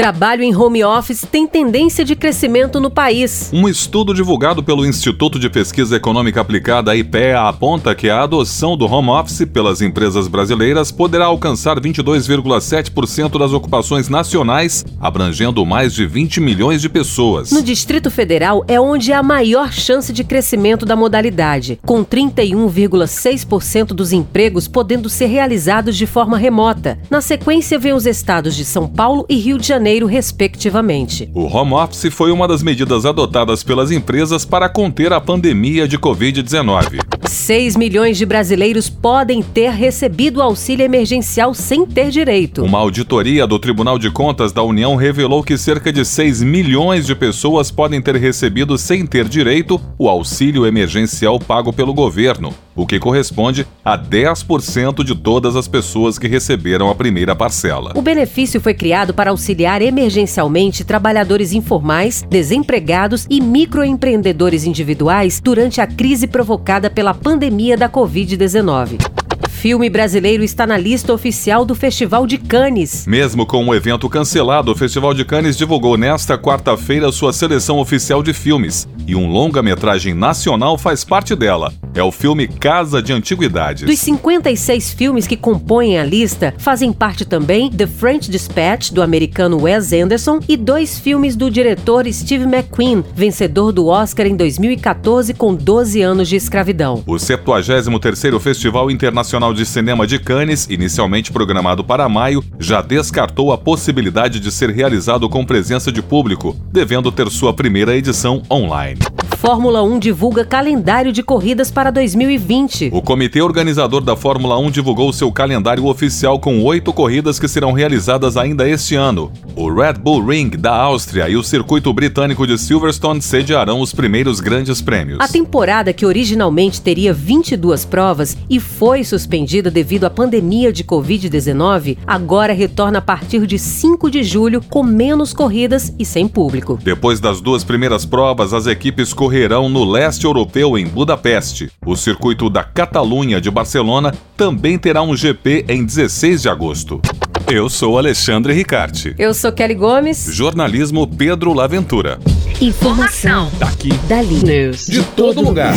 Trabalho em home office tem tendência de crescimento no país. Um estudo divulgado pelo Instituto de Pesquisa Econômica Aplicada, IPEA, aponta que a adoção do home office pelas empresas brasileiras poderá alcançar 22,7% das ocupações nacionais, abrangendo mais de 20 milhões de pessoas. No Distrito Federal é onde há a maior chance de crescimento da modalidade, com 31,6% dos empregos podendo ser realizados de forma remota. Na sequência, vem os estados de São Paulo e Rio de Janeiro, respectivamente. O home office foi uma das medidas adotadas pelas empresas para conter a pandemia de Covid-19. 6 milhões de brasileiros podem ter recebido auxílio emergencial sem ter direito. Uma auditoria do Tribunal de Contas da União revelou que cerca de 6 milhões de pessoas podem ter recebido sem ter direito o auxílio emergencial pago pelo governo, o que corresponde a 10% de todas as pessoas que receberam a primeira parcela. O benefício foi criado para auxiliar emergencialmente trabalhadores informais, desempregados e microempreendedores individuais durante a crise provocada pela pandemia da Covid-19. Filme brasileiro está na lista oficial do Festival de Cannes. Mesmo com o evento cancelado, o Festival de Cannes divulgou nesta quarta-feira sua seleção oficial de filmes. E um longa-metragem nacional faz parte dela. É o filme Casa de Antiguidades. Dos 56 filmes que compõem a lista, fazem parte também The French Dispatch, do americano Wes Anderson, e dois filmes do diretor Steve McQueen, vencedor do Oscar em 2014 com 12 anos de escravidão. O 73º Festival Internacional de Cinema de Cannes, inicialmente programado para maio, já descartou a possibilidade de ser realizado com presença de público, devendo ter sua primeira edição online. Fórmula 1 divulga calendário de corridas para 2020. O comitê organizador da Fórmula 1 divulgou seu calendário oficial com oito corridas que serão realizadas ainda este ano. O Red Bull Ring da Áustria e o circuito britânico de Silverstone sediarão os primeiros grandes prêmios. A temporada, que originalmente teria 22 provas e foi suspendida devido à pandemia de Covid-19, agora retorna a partir de 5 de julho com menos corridas e sem público. Depois das duas primeiras provas, as equipes correrão no leste europeu em Budapeste. O circuito da Catalunha de Barcelona também terá um GP em 16 de agosto. Eu sou Alexandre Ricarte. Eu sou Kelly Gomes. Jornalismo Pedro Laventura. Informação. Daqui. Dali. News. De todo lugar.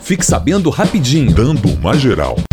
Fique sabendo rapidinho. Dando uma geral.